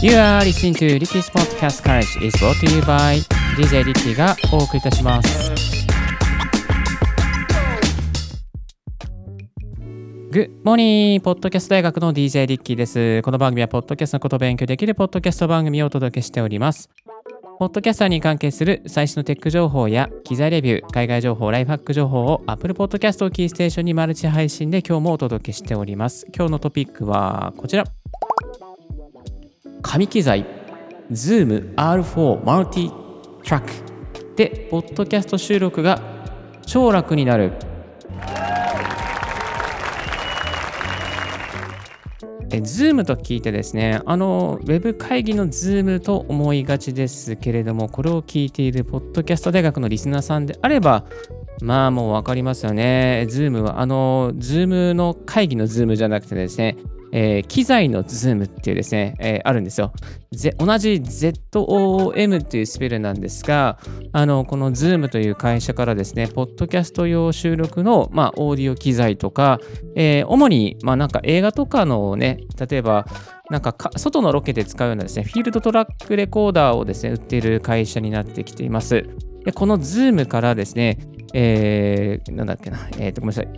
You are listening to Ricky's Podcast College is brought to you by DJ Ricky がお送りいたします。Good morning! ポッドキャスト大学の DJ リッキーです。この番組はポッドキャストのことを勉強できるポッドキャスト番組をお届けしております。ポッドキャスターに関係する最新のテック情報や機材レビュー、海外情報、ライフハック情報を Apple Podcast をキーステーションにマルチ配信で今日もお届けしております。今日のトピックはこちら。紙機材 Zoom R4 マルティトラックでポッドキャスト収録が超楽になるえ Zoom と聞いてですねあのウェブ会議の Zoom と思いがちですけれどもこれを聞いているポッドキャスト大学のリスナーさんであればまあもう分かりますよね Zoom はあの Zoom の会議の Zoom じゃなくてですねえー機材の Zoom っていうですね、えーあるんですよ。ぜ同じ ZOM っていうスペルなんですが、あの、この Zoom という会社からですね、ポッドキャスト用収録の、まあ、オーディオ機材とか、えー主に、まあ、なんか映画とかのね、例えば、なんかか外のロケで使うようなですね、フィールドトラックレコーダーをですね、売っている会社になってきています。で、この Zoom からですね、えー、なんだっけな、えーと、ごめんなさい。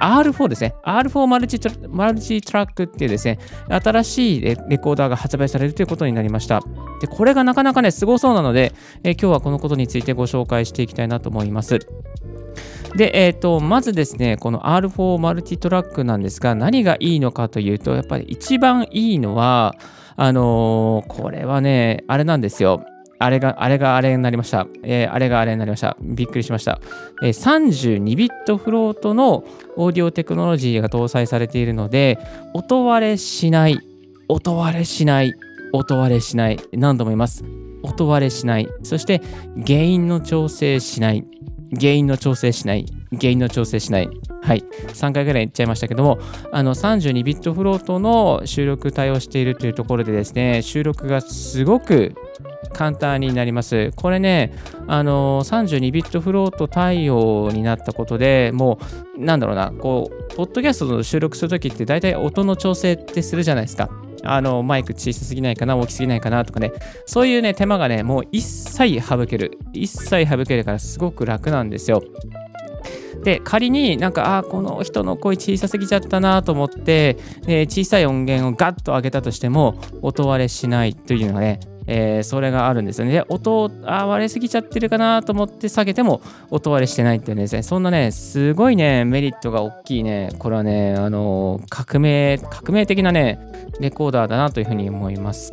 R4 ですね。R4 マルチトラマルチトラックっていうですね、新しいレコーダーが発売されるということになりました。で、これがなかなかね、すごそうなので、えー今日はこのことについてご紹介していきたいなと思います。で、えーと、まずですね、この R4 マルチトラックなんですが、何がいいのかというと、やっぱり一番いいのは、あのーこれはね、あれなんですよ。あれが、あれがあれになりました。えーあれがあれになりました。びっくりしました。えー32ビットフロートのオーディオテクノロジーが搭載されているので、音割れしない、音割れしない、音割れしない、何度も言います。音割れしない、そして原因の調整しない、原因の調整しない、原因の調整しない。はい、3回ぐらい言っちゃいましたけども、あの32ビットフロートの収録対応しているというところでですね、収録がすごく簡単になります。これね、あの32ビットフロート対応になったことでもう、なんだろうな、こう、ポッドキャストの収録するときって大体音の調整ってするじゃないですか。あのマイク小さすぎないかな、大きすぎないかなとかね、そういうね、手間がね、もう一切省ける。一切省けるからすごく楽なんですよ。で仮になんかあこの人の声小さすぎちゃったなと思って、えー小さい音源をガッと上げたとしても音割れしないというのがね、えーそれがあるんですよね。で音をあ割れすぎちゃってるかなと思って下げても音割れしてないっていうねそんなねすごいねメリットが大きいねこれはねあの革命革命的なねレコーダーだなというふうに思います。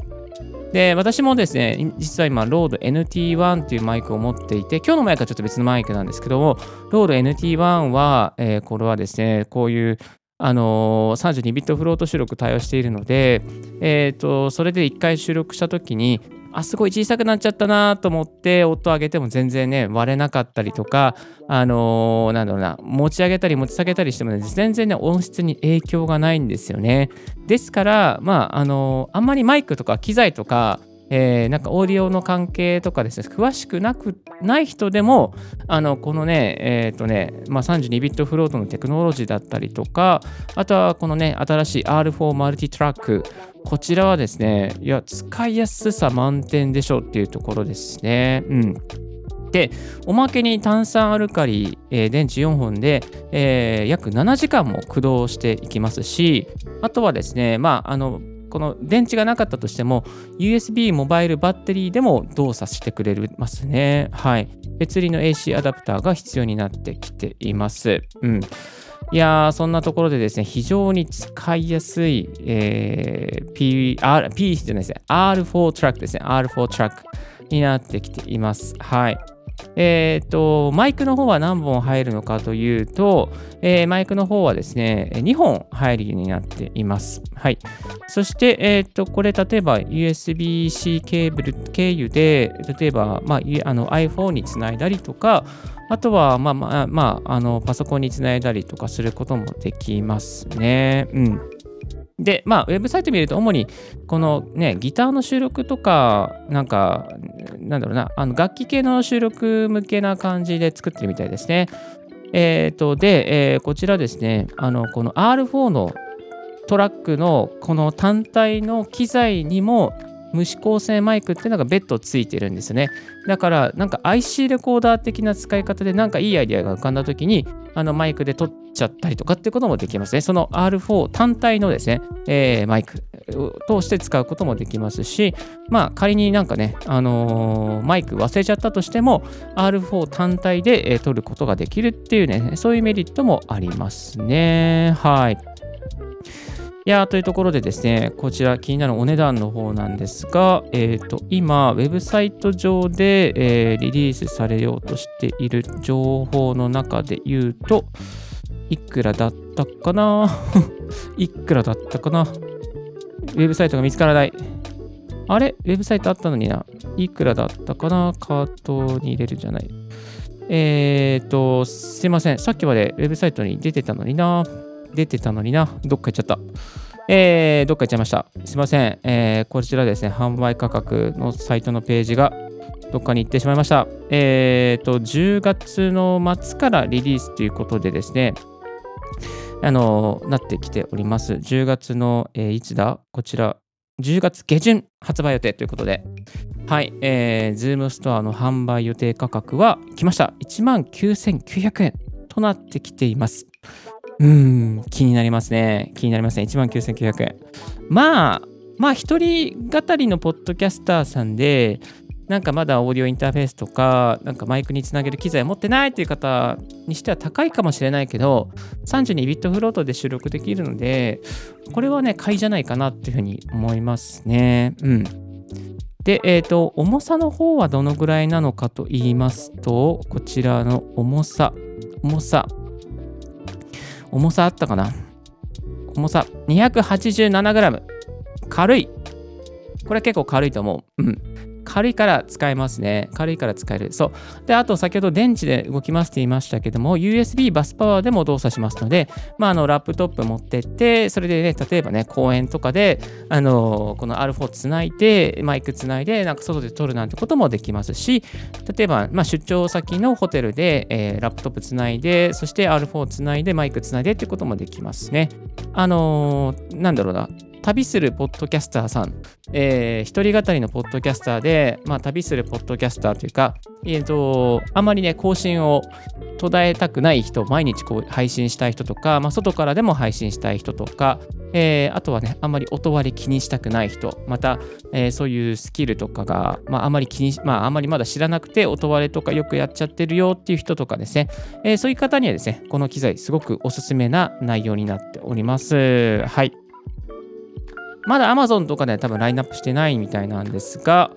で、私もですね、実は今、ロード NT1 というマイクを持っていて、今日のマイクはちょっと別のマイクなんですけども、ロード NT1 は、えーこれはですね、こういう、あのー32ビットフロート収録対応しているので、えーと、それで1回収録したときに、あ、すごい小さくなっちゃったなと思って、音上げても全然ね、割れなかったりとか、あのーなんだろうな、持ち上げたり持ち下げたりしてもね、全然ね、音質に影響がないんですよね。ですから、まあ、あのあんまりマイクとか機材とか、えーなんかオーディオの関係とかですね、詳しくなくない人でも、あのこのね、えっ、とね、まあ、32ビットフロートのテクノロジーだったりとか、あとはこのね、新しい R4 マルティトラック、こちらはですね、いや、使いやすさ満点でしょっていうところですね。うん。で、おまけに炭酸アルカリ、えー電池4本で、えー約7時間も駆動していきますし、あとはですね、まあ、あの、この電池がなかったとしても、USB モバイルバッテリーでも動作してくれますね。はい。別売りの AC アダプターが必要になってきています。うん。いやー、そんなところでですね、非常に使いやすい、えー P、R、P じゃないですね、R4 トラックですね、R4 トラックになってきています。はい。えっ、と、マイクの方は何本入るのかというと、えーマイクの方はですね、2本入るようになっています。はい。そして、えっ、と、これ、例えば USB-C ケーブル経由で、例えば、まあ、あの iPhone につないだりとか、あとは、まあまあ、まあ、あのパソコンにつないだりとかすることもできますね。うん。で、まあ、ウェブサイト見ると、主に、このね、ギターの収録とか、なんか、なんだろうな、あの楽器系の収録向けな感じで作ってるみたいですね。えっ、と、で、えーこちらですね、あの、この R4 のトラックのこの単体の機材にも無指向性マイクっていうのが別途ついてるんですね。だからなんか IC レコーダー的な使い方でなんかいいアイデアが浮かんだ時にあのマイクで撮っちゃったりとかっていうこともできますね。その R4 単体のですね、えー、マイクを通して使うこともできますし、まあ仮になんかね、あのー、マイク忘れちゃったとしても R4 単体で、えー、撮ることができるっていうね、そういうメリットもありますね。はい。いやというところでですね、こちら気になるお値段の方なんですが、えっ、ー、と、今、ウェブサイト上で、えー、リリースされようとしている情報の中で言うと、いくらだったかな？いくらだったかな？ウェブサイトが見つからない。あれ？ウェブサイトあったのにな。いくらだったかな？カートに入れるじゃない。えっ、ー、と、すいません。さっきまでウェブサイトに出てたのにな。出てたのにな。どっか行っちゃった。えー、どっか行っちゃいました。すいません。えー、こちらですね、販売価格のサイトのページがどっかに行ってしまいました。えーと、10月の末からリリースということでですね、あの、なってきております。10月の、えー、いつだ？こちら、10月下旬発売予定ということで、はい、えー、ズームストアの販売予定価格は来ました。19,900円となってきています。うん、気になりますね。気になりますね。19,900円。まあ、まあ、一人語りのポッドキャスターさんで、なんかまだオーディオインターフェースとか、なんかマイクにつなげる機材持ってないという方にしては高いかもしれないけど、32ビットフロートで収録できるので、これはね、買いじゃないかなっていうふうに思いますね。うん。で、えっ、ー、と、重さの方はどのぐらいなのかと言いますと、こちらの重さ、重さ、重さあったかな？重さ 287g。軽い。これ結構軽いと思う。うん。軽いから使えますね。軽いから使える。そう。で、あと先ほど電池で動きますって言いましたけども、USB バスパワーでも動作しますので、まあ、あの、ラップトップ持ってって、それでね、例えばね、公園とかで、あの、この R4 つないで、マイクつないで、なんか外で撮るなんてこともできますし、例えば、まあ、出張先のホテルで、えー、ラップトップつないで、そして R4 つないで、マイクつないでってこともできますね。あのー、なんだろうな。旅するポッドキャスターさん、えー、一人語りのポッドキャスターで、まあ、旅するポッドキャスターというか、えーと、あまりね、更新を途絶えたくない人、毎日こう配信したい人とか、まあ、外からでも配信したい人とか、えー、あとはね、あんまり音割り気にしたくない人、また、えー、そういうスキルとかが、まあ、あまり気に、まあ、あまりまだ知らなくて、音割れとかよくやっちゃってるよっていう人とかですね、えー、そういう方にはですね、この機材、すごくおすすめな内容になっております。はい。まだ Amazon とかでは多分ラインナップしてないみたいなんですが、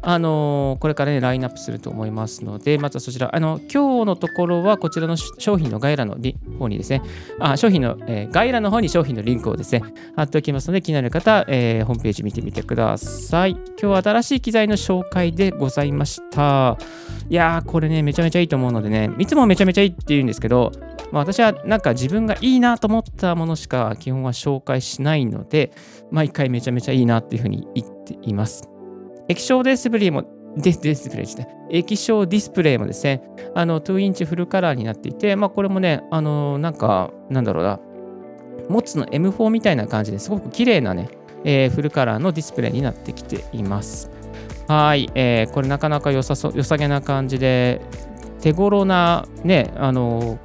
あのー、これからね、ラインナップすると思いますので、まずそちら、あの、今日のところはこちらの商品の概要欄の方にですね、あ商品の、えー、概要欄の方に商品のリンクをですね、貼っておきますので、気になる方、えー、ホームページ見てみてください。今日は新しい機材の紹介でございました。いやー、これね、めちゃめちゃいいと思うのでね、いつもめちゃめちゃいいって言うんですけど、まあ、私はなんか自分がいいなと思ったものしか基本は紹介しないので、毎回めちゃめちゃいいなっていうふうに言っています。液晶ディスプレイも、ディスプレイですね。液晶ディスプレイもですね、あの、2インチフルカラーになっていて、まあ、これもね、あの、なんか、なんだろうな、モッツの M4 みたいな感じですごく綺麗なね、えー、フルカラーのディスプレイになってきています。はい、えー、これなかなか良さそう、良さげな感じで、手頃なね、あの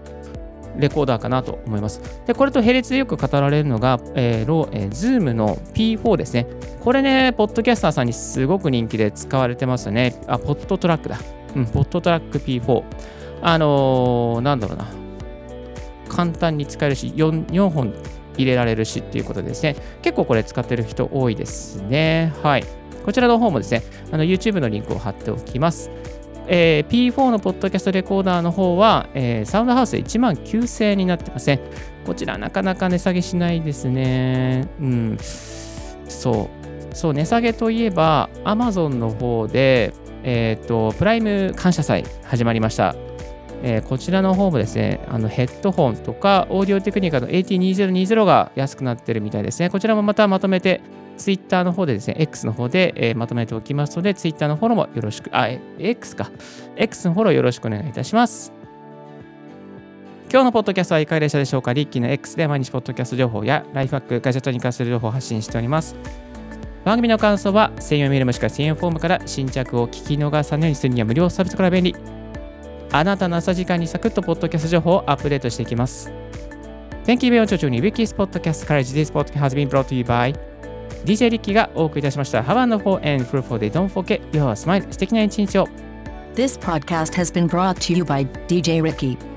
レコーダーかなと思います。で、これと並列でよく語られるのが、えー、えー、Zoom の P4 ですね。これね、ポッドキャスターさんにすごく人気で使われてますね。あ、ポッドトラックだ。うん、ポッドトラック P4。あのー、なんだろうな。簡単に使えるし4、4本入れられるしっていうことでですね。結構これ使ってる人多いですね。はい。こちらの方もですね、あの YouTube のリンクを貼っておきます。えー、P4 のポッドキャストレコーダーの方は、えー、サウンドハウスで1万9000円になってません。こちらなかなか値下げしないですね。うん。そう。そう、値下げといえば、Amazon の方で、えっ、ー、と、プライム感謝祭始まりました。えー、こちらの方もですね、あのヘッドホンとか、オーディオテクニカの AT2020 が安くなってるみたいですね。こちらもまたまとめてツイッターの方でですね、X の方で、えー、まとめておきますので、ツイッターのフォローもよろしく、あ、X か。X のフォローよろしくお願いいたします。今日のポッドキャストはいかがでしたでしょうか？リッキーの X で毎日ポッドキャスト情報やライフハック、ガジェットに関する情報を発信しております。番組の感想は専用メールもしくは専用フォームから新着を聞き逃さないようにするには無料サービスから便利。あなたの朝時間にサクッとポッドキャスト情報をアップデートしていきます。Thank you very much for tuning Ricky's Podcast Courage. This podcast has been brought to you by DJ リッキーがお送りいたしました。Have a wonderful and fruitful day. Don't forget your smile. 素敵な一日を。This podcast has been brought to you by DJ Ricky.